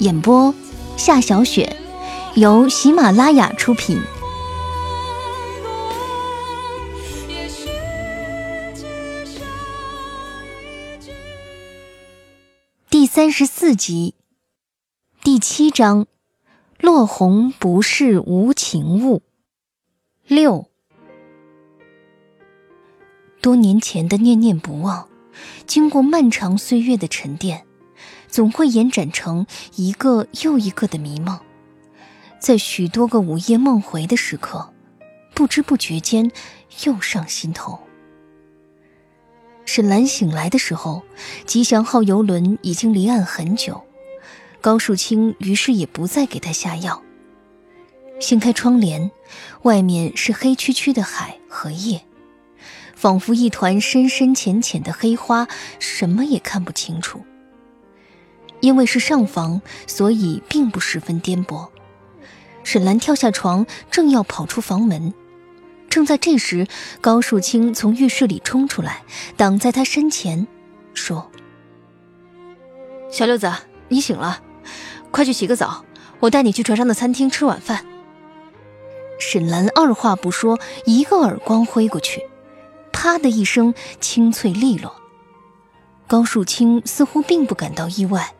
演播夏小雪，由喜马拉雅出品。第三十四集，第七章：落红不是无情物。六。多年前的念念不忘，经过漫长岁月的沉淀，总会延展成一个又一个的迷梦。在许多个午夜梦回的时刻，不知不觉间又上心头。沈兰醒来的时候，吉祥号游轮已经离岸很久，高树清于是也不再给他下药。掀开窗帘，外面是黑黢黢的海和夜。仿佛一团深深浅浅的黑花，什么也看不清楚。因为是上房，所以并不十分颠簸。沈兰跳下床，正要跑出房门，正在这时，高树清从浴室里冲出来，挡在他身前，说：“小六子，你醒了，快去洗个澡，我带你去船上的餐厅吃晚饭。”沈兰二话不说，一个耳光挥过去。啪的一声，清脆利落。高树清似乎并不感到意外，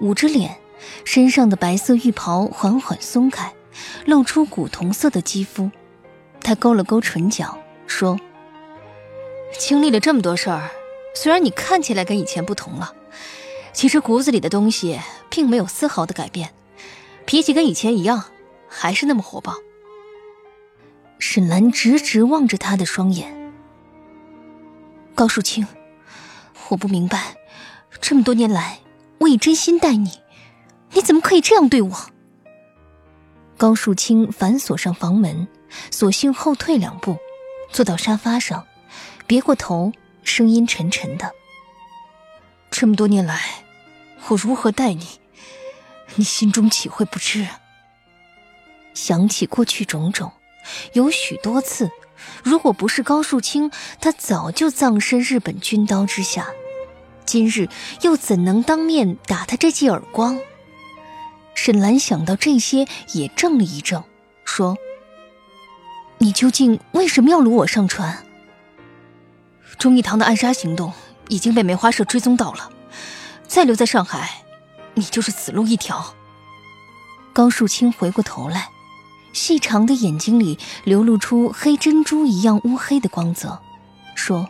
捂着脸，身上的白色浴袍缓缓松开，露出古铜色的肌肤。他勾了勾唇角，说：“经历了这么多事儿，虽然你看起来跟以前不同了，其实骨子里的东西并没有丝毫的改变，脾气跟以前一样，还是那么火爆。”沈兰直直望着他的双眼。高树清，我不明白，这么多年来，我以真心待你，你怎么可以这样对我？高树清反锁上房门，索性后退两步，坐到沙发上，别过头，声音沉沉的：“这么多年来，我如何待你，你心中岂会不知？想起过去种种，有许多次。”如果不是高树清，他早就葬身日本军刀之下。今日又怎能当面打他这记耳光？沈兰想到这些，也怔了一怔，说：“你究竟为什么要掳我上船？”忠义堂的暗杀行动已经被梅花社追踪到了，再留在上海，你就是死路一条。高树清回过头来。细长的眼睛里流露出黑珍珠一样乌黑的光泽，说：“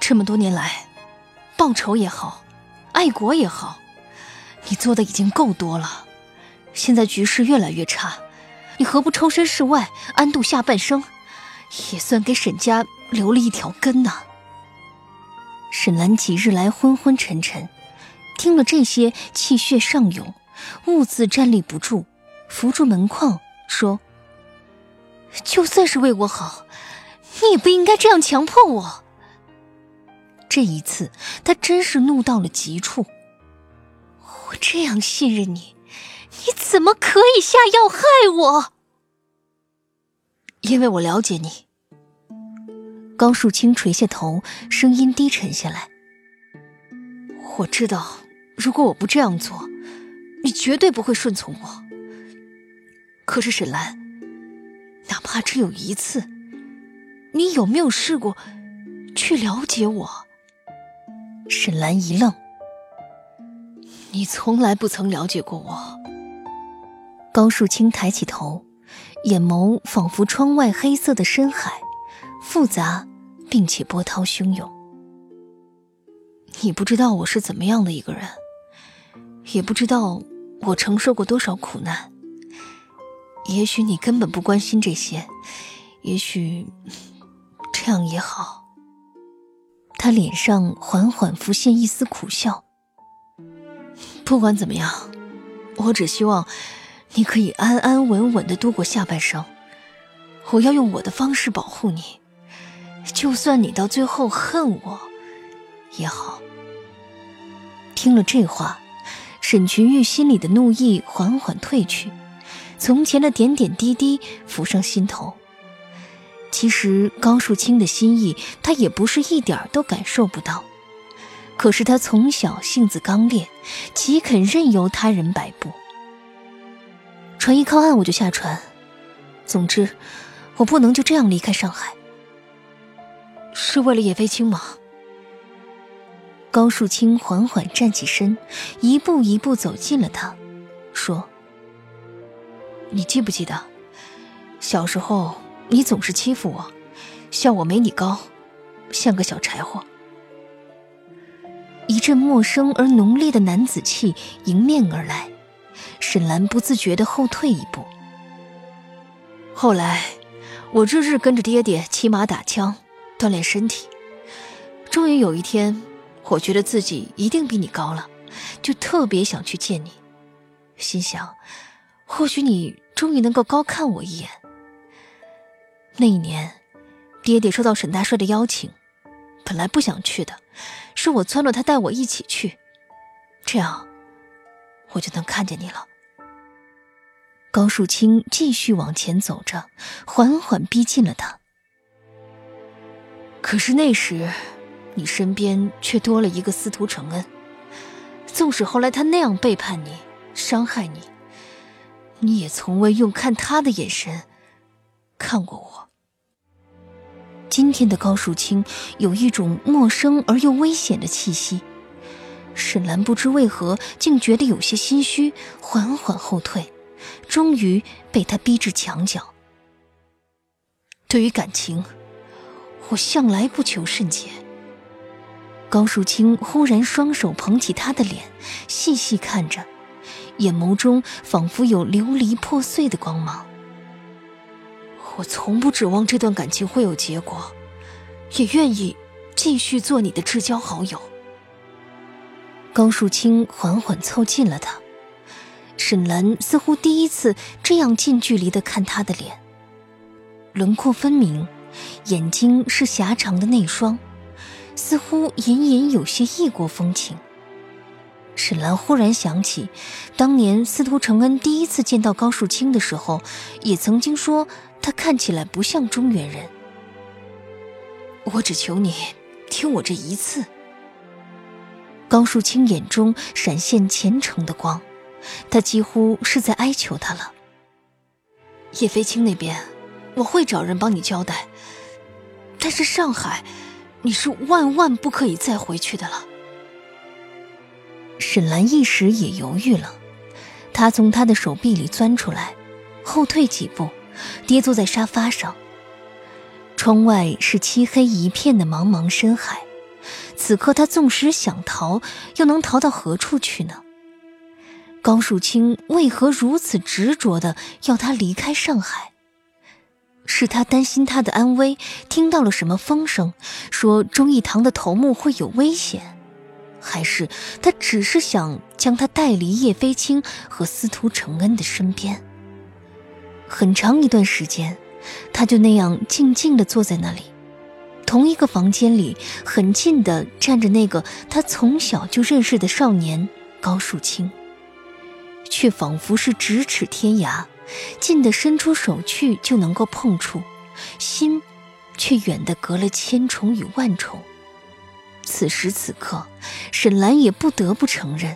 这么多年来，报仇也好，爱国也好，你做的已经够多了。现在局势越来越差，你何不抽身事外，安度下半生，也算给沈家留了一条根呢？”沈兰几日来昏昏沉沉，听了这些，气血上涌，兀自站立不住。扶住门框，说：“就算是为我好，你也不应该这样强迫我。”这一次，他真是怒到了极处。我这样信任你，你怎么可以下药害我？因为我了解你。高树清垂下头，声音低沉下来：“我知道，如果我不这样做，你绝对不会顺从我。”可是沈兰，哪怕只有一次，你有没有试过去了解我？沈兰一愣：“你从来不曾了解过我。高树清抬起头，眼眸仿佛窗外黑色的深海，复杂并且波涛汹涌。你不知道我是怎么样的一个人，也不知道我承受过多少苦难。也许你根本不关心这些，也许这样也好。他脸上缓缓浮现一丝苦笑。不管怎么样，我只希望你可以安安稳稳的度过下半生。我要用我的方式保护你，就算你到最后恨我也好。听了这话，沈群玉心里的怒意缓缓褪去，从前的点点滴滴浮上心头。其实高树清的心意，他也不是一点都感受不到。可是他从小性子刚烈，岂肯任由他人摆布？船一靠岸，我就下船。总之，我不能就这样离开上海。是为了叶飞青吗？高树清缓缓站起身，一步一步走近了他，说：“你记不记得，小时候你总是欺负我，笑我没你高，像个小柴火。”一阵陌生而浓烈的男子气迎面而来，沈兰不自觉地后退一步。后来，我日日跟着爹爹骑马打枪，锻炼身体。终于有一天，我觉得自己一定比你高了，就特别想去见你，心想，或许你终于能够高看我一眼。那一年，爹爹收到沈大帅的邀请，本来不想去的。是我撺掇他带我一起去，这样我就能看见你了。高树清继续往前走着，缓缓逼近了他。可是那时，你身边却多了一个司徒承恩。纵使后来他那样背叛你、伤害你，你也从未用看他的眼神看过我。今天的高树清有一种陌生而又危险的气息，沈兰不知为何竟觉得有些心虚，缓缓后退，终于被他逼至墙角。对于感情，我向来不求甚解。高树清忽然双手捧起他的脸，细细看着，眼眸中仿佛有琉璃破碎的光芒。我从不指望这段感情会有结果，也愿意继续做你的至交好友。高树清缓缓凑近了他，沈兰似乎第一次这样近距离的看他的脸，轮廓分明，眼睛是狭长的内双，似乎隐隐有些异国风情。沈兰忽然想起，当年司徒承恩第一次见到高树清的时候，也曾经说。他看起来不像中原人。我只求你听我这一次。高树清眼中闪现虔诚的光，他几乎是在哀求他了。叶飞青那边，我会找人帮你交代。但是上海，你是万万不可以再回去的了。沈兰一时也犹豫了，他从他的手臂里钻出来，后退几步。跌坐在沙发上。窗外是漆黑一片的茫茫深海，此刻他纵使想逃，又能逃到何处去呢？高树清为何如此执着的要他离开上海？是他担心他的安危，听到了什么风声，说忠义堂的头目会有危险，还是他只是想将他带离叶飞青和司徒承恩的身边？很长一段时间，他就那样静静地坐在那里，同一个房间里，很近的站着那个他从小就认识的少年高树清，却仿佛是咫尺天涯，近的伸出手去就能够碰触，心却远的隔了千重与万重。此时此刻，沈兰也不得不承认，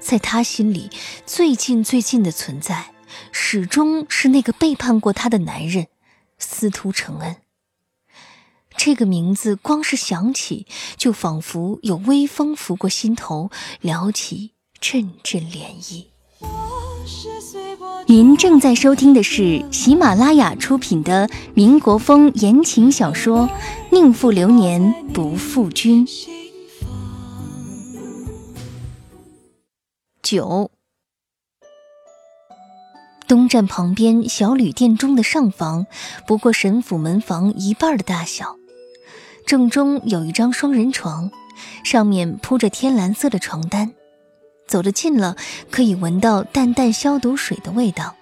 在他心里最近最近的存在。始终是那个背叛过她的男人，司徒承恩。这个名字光是想起，就仿佛有微风拂过心头，撩起阵阵涟漪。您正在收听的是喜马拉雅出品的民国风言情小说《宁负流年不负君》。九，东站旁边小旅店中的上房，不过沈府门房一半的大小。正中有一张双人床，上面铺着天蓝色的床单。走得近了，可以闻到淡淡消毒水的味道。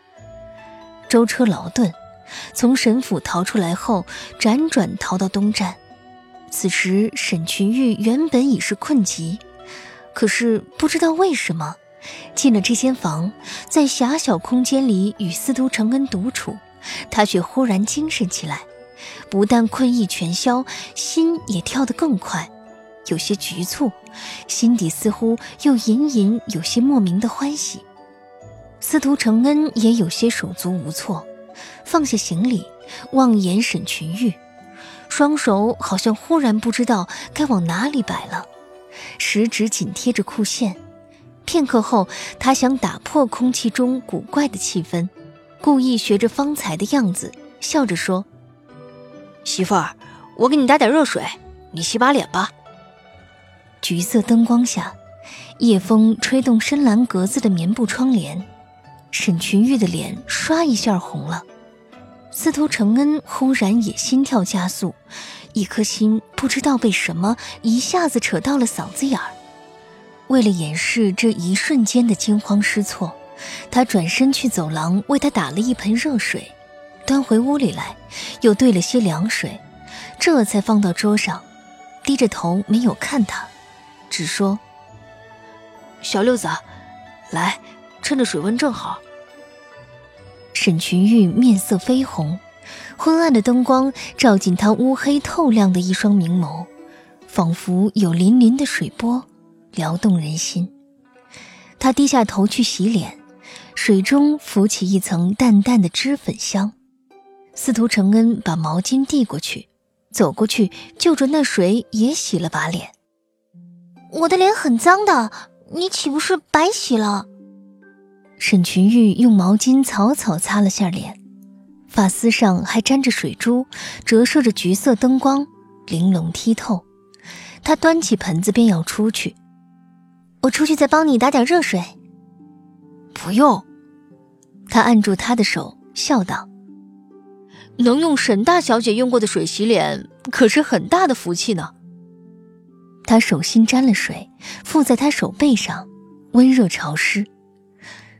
舟车劳顿，从沈府逃出来后，辗转逃到东站。此时沈群玉原本已是困极，可是不知道为什么。进了这间房，在狭小空间里与司徒承恩独处，他却忽然精神起来，不但困意全消，心也跳得更快，有些局促，心底似乎又隐隐有些莫名的欢喜。司徒承恩也有些手足无措，放下行李，望眼沈群玉，双手好像忽然不知道该往哪里摆了，食指紧贴着裤线。片刻后，他想打破空气中古怪的气氛，故意学着方才的样子，笑着说：“媳妇儿，我给你打点热水，你洗把脸吧。”橘色灯光下，夜风吹动深蓝格子的棉布窗帘，沈群玉的脸唰一下红了。司徒承恩忽然也心跳加速，一颗心不知道被什么一下子扯到了嗓子眼儿。为了掩饰这一瞬间的惊慌失措，他转身去走廊为他打了一盆热水，端回屋里来，又兑了些凉水，这才放到桌上，低着头没有看他，只说：“小六子，来，趁着水温正好。”沈群玉面色绯红，昏暗的灯光照进他乌黑透亮的一双明眸，仿佛有粼粼的水波。撩动人心，他低下头去洗脸，水中浮起一层淡淡的脂粉香。司徒承恩把毛巾递过去，走过去就着那水也洗了把脸。我的脸很脏的，你岂不是白洗了？沈群玉用毛巾草草擦了下脸，发丝上还沾着水珠，折射着橘色灯光，玲珑剔透。他端起盆子便要出去。我出去再帮你打点热水。不用，他按住她的手，笑道：“能用沈大小姐用过的水洗脸，可是很大的福气呢。”他手心沾了水，附在他手背上，温热潮湿。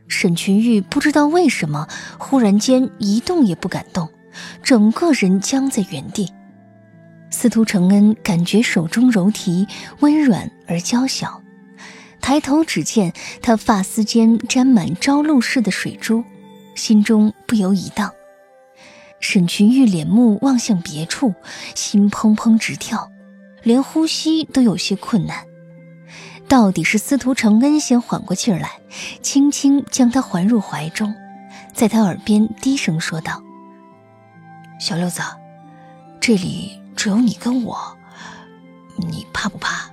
沈群玉不知道为什么，忽然间一动也不敢动，整个人僵在原地。司徒承恩感觉手中柔提温软而娇小。抬头只见他发丝间沾满朝露似的水珠，心中不由一荡。沈群玉脸目望向别处，心砰砰直跳，连呼吸都有些困难。到底是司徒承恩先缓过气儿来，轻轻将他环入怀中，在他耳边低声说道：“小六子，这里只有你跟我，你怕不怕？”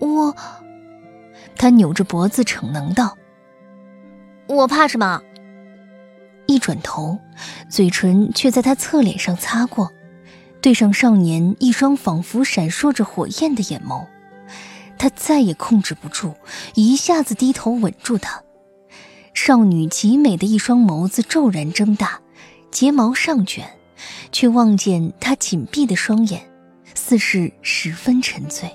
我。他扭着脖子逞能道：“我怕什么？”一转头，嘴唇却在他侧脸上擦过，对上少年一双仿佛闪烁着火焰的眼眸，他再也控制不住，一下子低头吻住他。少女极美的一双眸子骤然睁大，睫毛上卷，却望见他紧闭的双眼，似是十分沉醉。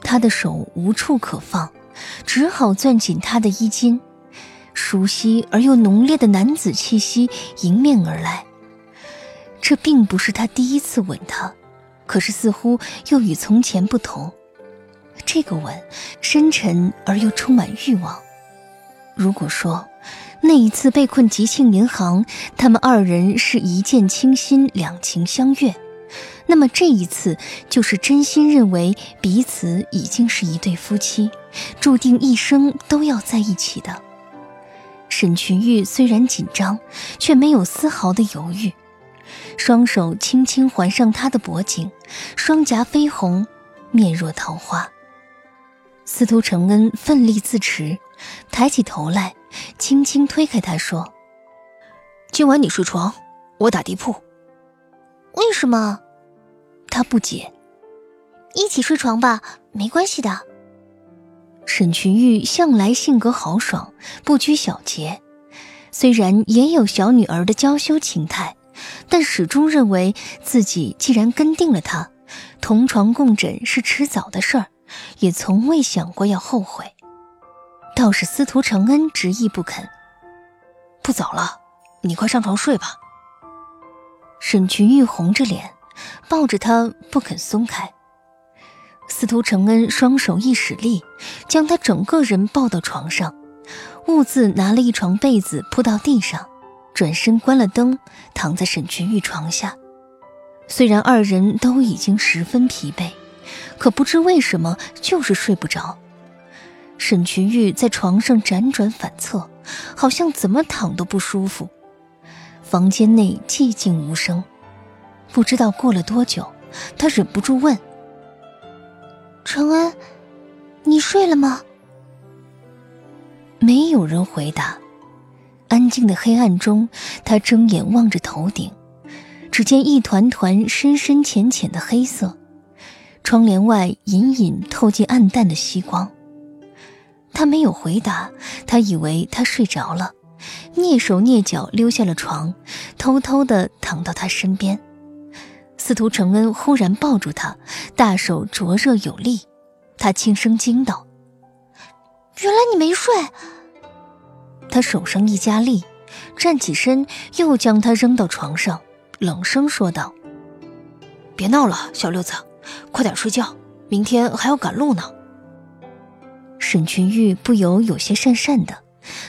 他的手无处可放。只好攥紧他的衣襟，熟悉而又浓烈的男子气息迎面而来。这并不是他第一次吻她，可是似乎又与从前不同。这个吻深沉而又充满欲望。如果说那一次被困吉庆银行，他们二人是一见倾心，两情相悦。那么这一次，就是真心认为彼此已经是一对夫妻，注定一生都要在一起的。沈群玉虽然紧张，却没有丝毫的犹豫，双手轻轻环上他的脖颈，双颊绯红，面若桃花。司徒承恩奋力自持，抬起头来，轻轻推开他，说：“今晚你睡床，我打地铺。”为什么？他不解。一起睡床吧，没关系的。沈群玉向来性格豪爽，不拘小节，虽然也有小女儿的娇羞情态，但始终认为自己既然跟定了他，同床共枕是迟早的事儿，也从未想过要后悔。倒是司徒承恩执意不肯。不早了，你快上床睡吧。沈群玉红着脸，抱着他不肯松开。司徒承恩双手一使力，将他整个人抱到床上，兀自拿了一床被子铺到地上，转身关了灯，躺在沈群玉床下。虽然二人都已经十分疲惫，可不知为什么就是睡不着。沈群玉在床上辗转反侧，好像怎么躺都不舒服。房间内寂静无声，不知道过了多久，他忍不住问。承恩，你睡了吗？没有人回答。安静的黑暗中，他睁眼望着头顶，只见一团团深深浅浅的黑色，窗帘外隐隐透进暗淡的夕光。他没有回答，他以为他睡着了，蹑手蹑脚溜下了床，偷偷的躺到他身边。司徒承恩忽然抱住他，大手灼热有力，他轻声惊道：“原来你没睡。”他手上一加力，站起身，又将他扔到床上，冷声说道：“别闹了，小六子，快点睡觉，明天还要赶路呢。”沈群玉不由有些讪讪的，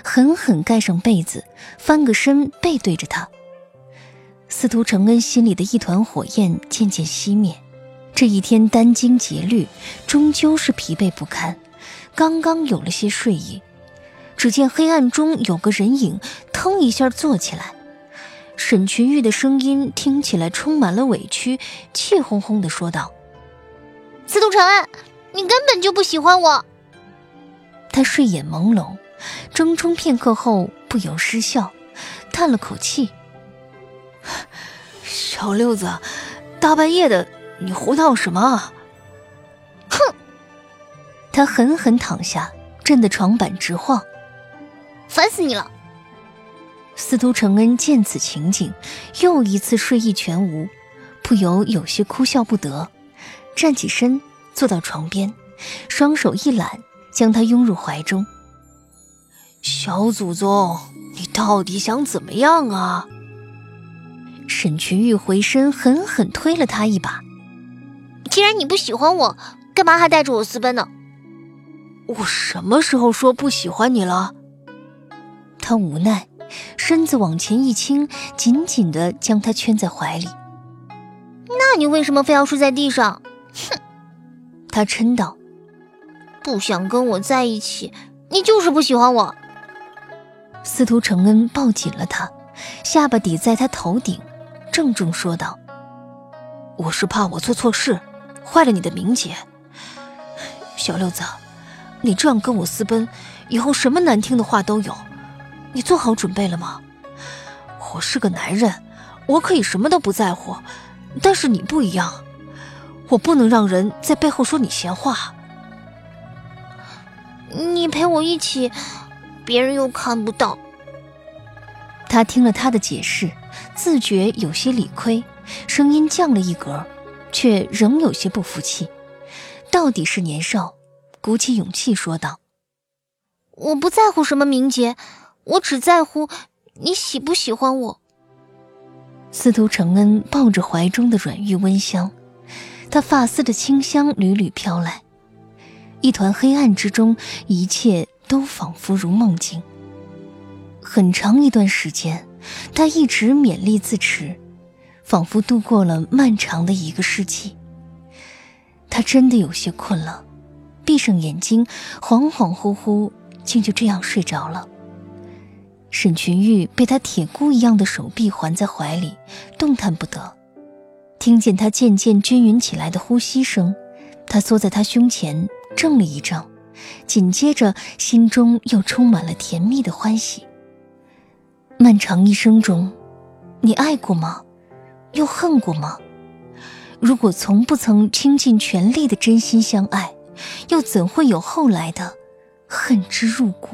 狠狠盖上被子，翻个身，背对着他。司徒承恩心里的一团火焰渐渐熄灭，这一天殚精竭虑，终究是疲惫不堪。刚刚有了些睡意，只见黑暗中有个人影，腾一下坐起来。沈群玉的声音听起来充满了委屈，气哄哄地说道：“司徒承恩，你根本就不喜欢我。”他睡眼朦胧，怔忡片刻后不由失笑，叹了口气。小六子，大半夜的，你胡闹什么？哼！他狠狠躺下，震得床板直晃。烦死你了！司徒承恩见此情景，又一次睡意全无，不由有些哭笑不得，站起身，坐到床边，双手一揽，将他拥入怀中。小祖宗，你到底想怎么样啊？沈群玉回身狠狠推了他一把。既然你不喜欢我，干嘛还带着我私奔呢？我什么时候说不喜欢你了？他无奈，身子往前一倾，紧紧的将他圈在怀里。那你为什么非要睡在地上？哼！他嗔道：“不想跟我在一起，你就是不喜欢我。”司徒承恩抱紧了他，下巴抵在他头顶。郑重说道：“我是怕我做错事，坏了你的名节。小六子，你这样跟我私奔，以后什么难听的话都有。你做好准备了吗？我是个男人，我可以什么都不在乎，但是你不一样，我不能让人在背后说你闲话。你陪我一起，别人又看不到。”他听了他的解释。自觉有些理亏，声音降了一格，却仍有些不服气。到底是年少，鼓起勇气说道：“我不在乎什么名节，我只在乎你喜不喜欢我。”司徒承恩抱着怀中的软玉温香，他发丝的清香缕缕飘来。一团黑暗之中，一切都仿佛如梦境。很长一段时间。他一直勉力自持，仿佛度过了漫长的一个世纪。他真的有些困了，闭上眼睛，恍恍惚惚，竟就这样睡着了。沈群玉被他铁箍一样的手臂环在怀里，动弹不得。听见他渐渐均匀起来的呼吸声，他缩在他胸前，怔了一怔，紧接着心中又充满了甜蜜的欢喜。漫长一生中，你爱过吗？又恨过吗？如果从不曾倾尽全力的真心相爱，又怎会有后来的恨之入骨？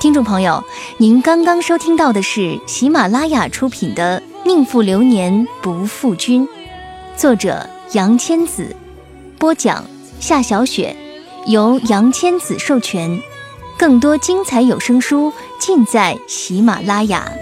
听众朋友，您刚刚收听到的是喜马拉雅出品的《宁负流年不负君》，作者杨千子，播讲夏小雪，由杨千子授权。更多精彩有声书尽在喜马拉雅。